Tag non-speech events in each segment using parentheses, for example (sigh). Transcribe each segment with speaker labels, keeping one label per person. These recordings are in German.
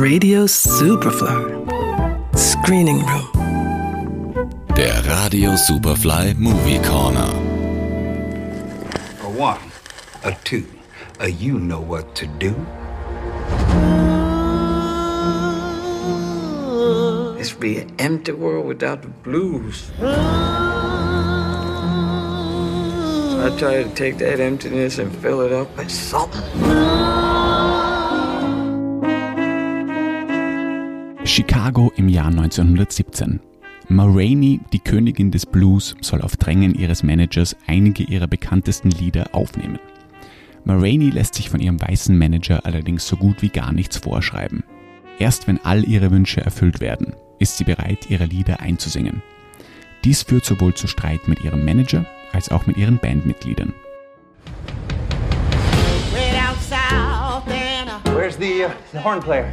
Speaker 1: Radio Superfly. Screening Room.
Speaker 2: Der Radio Superfly Movie Corner.
Speaker 3: A one, a two, a you know what to do. This be an empty world without the blues. I try to take that emptiness and fill it up with something.
Speaker 4: Chicago im Jahr 1917. Ma Rainey, die Königin des Blues, soll auf Drängen ihres Managers einige ihrer bekanntesten Lieder aufnehmen. Ma Rainey lässt sich von ihrem weißen Manager allerdings so gut wie gar nichts vorschreiben. Erst wenn all ihre Wünsche erfüllt werden, ist sie bereit, ihre Lieder einzusingen. Dies führt sowohl zu Streit mit ihrem Manager als auch mit ihren Bandmitgliedern.
Speaker 5: Where's the, uh, the horn player?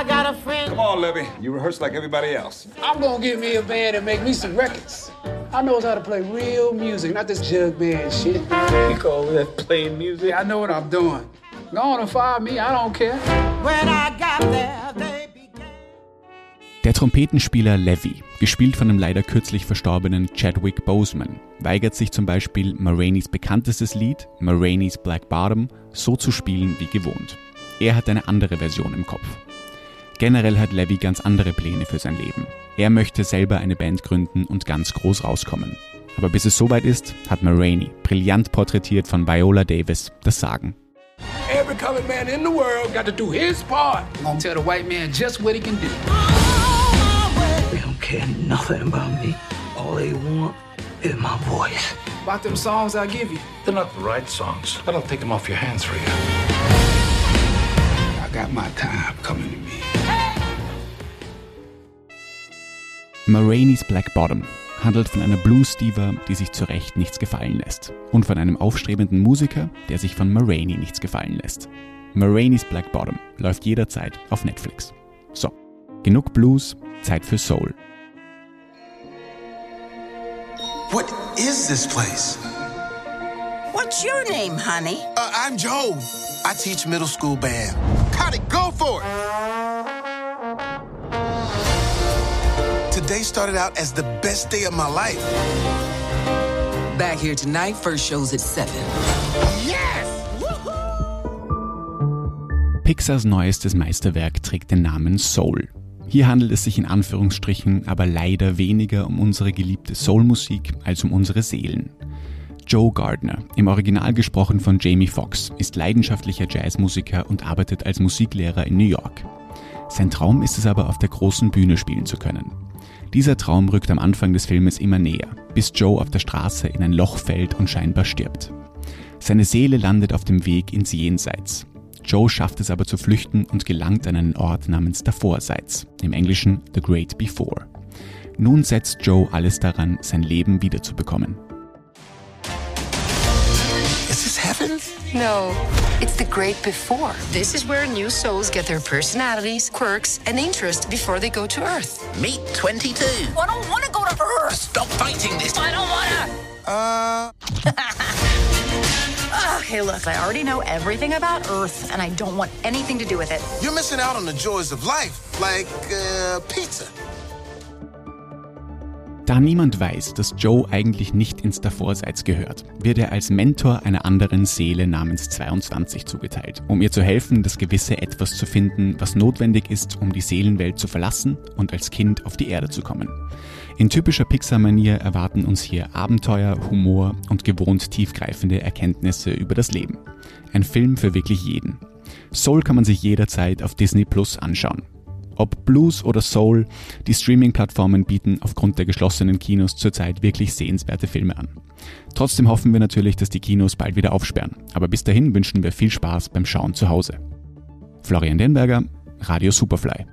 Speaker 6: I got a friend.
Speaker 7: Come on, Levy. You rehearse like everybody else.
Speaker 8: I'm gonna get me a band and make me some records. I knows how to play real music, not this jug band shit.
Speaker 3: You call that playing music?
Speaker 8: I know what I'm doing. Go on and fire me, I don't care.
Speaker 6: When I got there, they began.
Speaker 4: Der Trompetenspieler Levy, gespielt von dem leider kürzlich verstorbenen Chadwick Boseman, weigert sich zum Beispiel, Marainis bekanntestes Lied, Marainis Black Bottom, so zu spielen wie gewohnt. Er hat eine andere Version im Kopf. Generell hat Levy ganz andere Pläne für sein Leben. Er möchte selber eine Band gründen und ganz groß rauskommen. Aber bis es soweit ist, hat Maroney, brillant porträtiert von Viola Davis, das Sagen.
Speaker 8: Every colored man in the world got to do his part. I'm gonna tell the white man just what he can do.
Speaker 3: They don't care nothing about me. All they want is my voice.
Speaker 8: About them songs I give you.
Speaker 9: They're not the right songs. I don't take them off your hands for you.
Speaker 8: I got my time
Speaker 4: Marainis Black Bottom handelt von einer Blues-Diva, die sich zu Recht nichts gefallen lässt. Und von einem aufstrebenden Musiker, der sich von Maraini nichts gefallen lässt. Marainis Black Bottom läuft jederzeit auf Netflix. So, genug Blues, Zeit für Soul.
Speaker 10: What is this place?
Speaker 6: What's your name, honey?
Speaker 10: Uh, I'm Joe. I teach middle school band. Got it, go for it. Today started out as the best day of my life.
Speaker 11: Back here tonight, first show's at 7.
Speaker 4: Pixars neuestes Meisterwerk trägt den Namen Soul. Hier handelt es sich in Anführungsstrichen aber leider weniger um unsere geliebte Soulmusik als um unsere Seelen. Joe Gardner, im Original gesprochen von Jamie Foxx, ist leidenschaftlicher Jazzmusiker und arbeitet als Musiklehrer in New York. Sein Traum ist es aber, auf der großen Bühne spielen zu können. Dieser Traum rückt am Anfang des Filmes immer näher, bis Joe auf der Straße in ein Loch fällt und scheinbar stirbt. Seine Seele landet auf dem Weg ins Jenseits. Joe schafft es aber zu flüchten und gelangt an einen Ort namens Davorseits, im Englischen The Great Before. Nun setzt Joe alles daran, sein Leben wiederzubekommen.
Speaker 10: Is?
Speaker 12: No, it's the great before. This is where new souls get their personalities, quirks, and interests before they go to Earth.
Speaker 5: Meet 22.
Speaker 6: I don't want to go to Earth.
Speaker 5: Stop fighting this.
Speaker 6: I don't want to.
Speaker 10: Uh, (laughs)
Speaker 12: Okay, look, I already know everything about Earth, and I don't want anything to do with it.
Speaker 10: you're missing out on the joys of life, like uh, pizza.
Speaker 4: Da niemand weiß, dass Joe eigentlich nicht ins Davorseits gehört, wird er als Mentor einer anderen Seele namens 22 zugeteilt, um ihr zu helfen, das gewisse Etwas zu finden, was notwendig ist, um die Seelenwelt zu verlassen und als Kind auf die Erde zu kommen. In typischer Pixar-Manier erwarten uns hier Abenteuer, Humor und gewohnt tiefgreifende Erkenntnisse über das Leben. Ein Film für wirklich jeden. Soul kann man sich jederzeit auf Disney Plus anschauen. Ob Blues oder Soul, die Streaming-Plattformen bieten aufgrund der geschlossenen Kinos zurzeit wirklich sehenswerte Filme an. Trotzdem hoffen wir natürlich, dass die Kinos bald wieder aufsperren. Aber bis dahin wünschen wir viel Spaß beim Schauen zu Hause. Florian Denberger, Radio Superfly.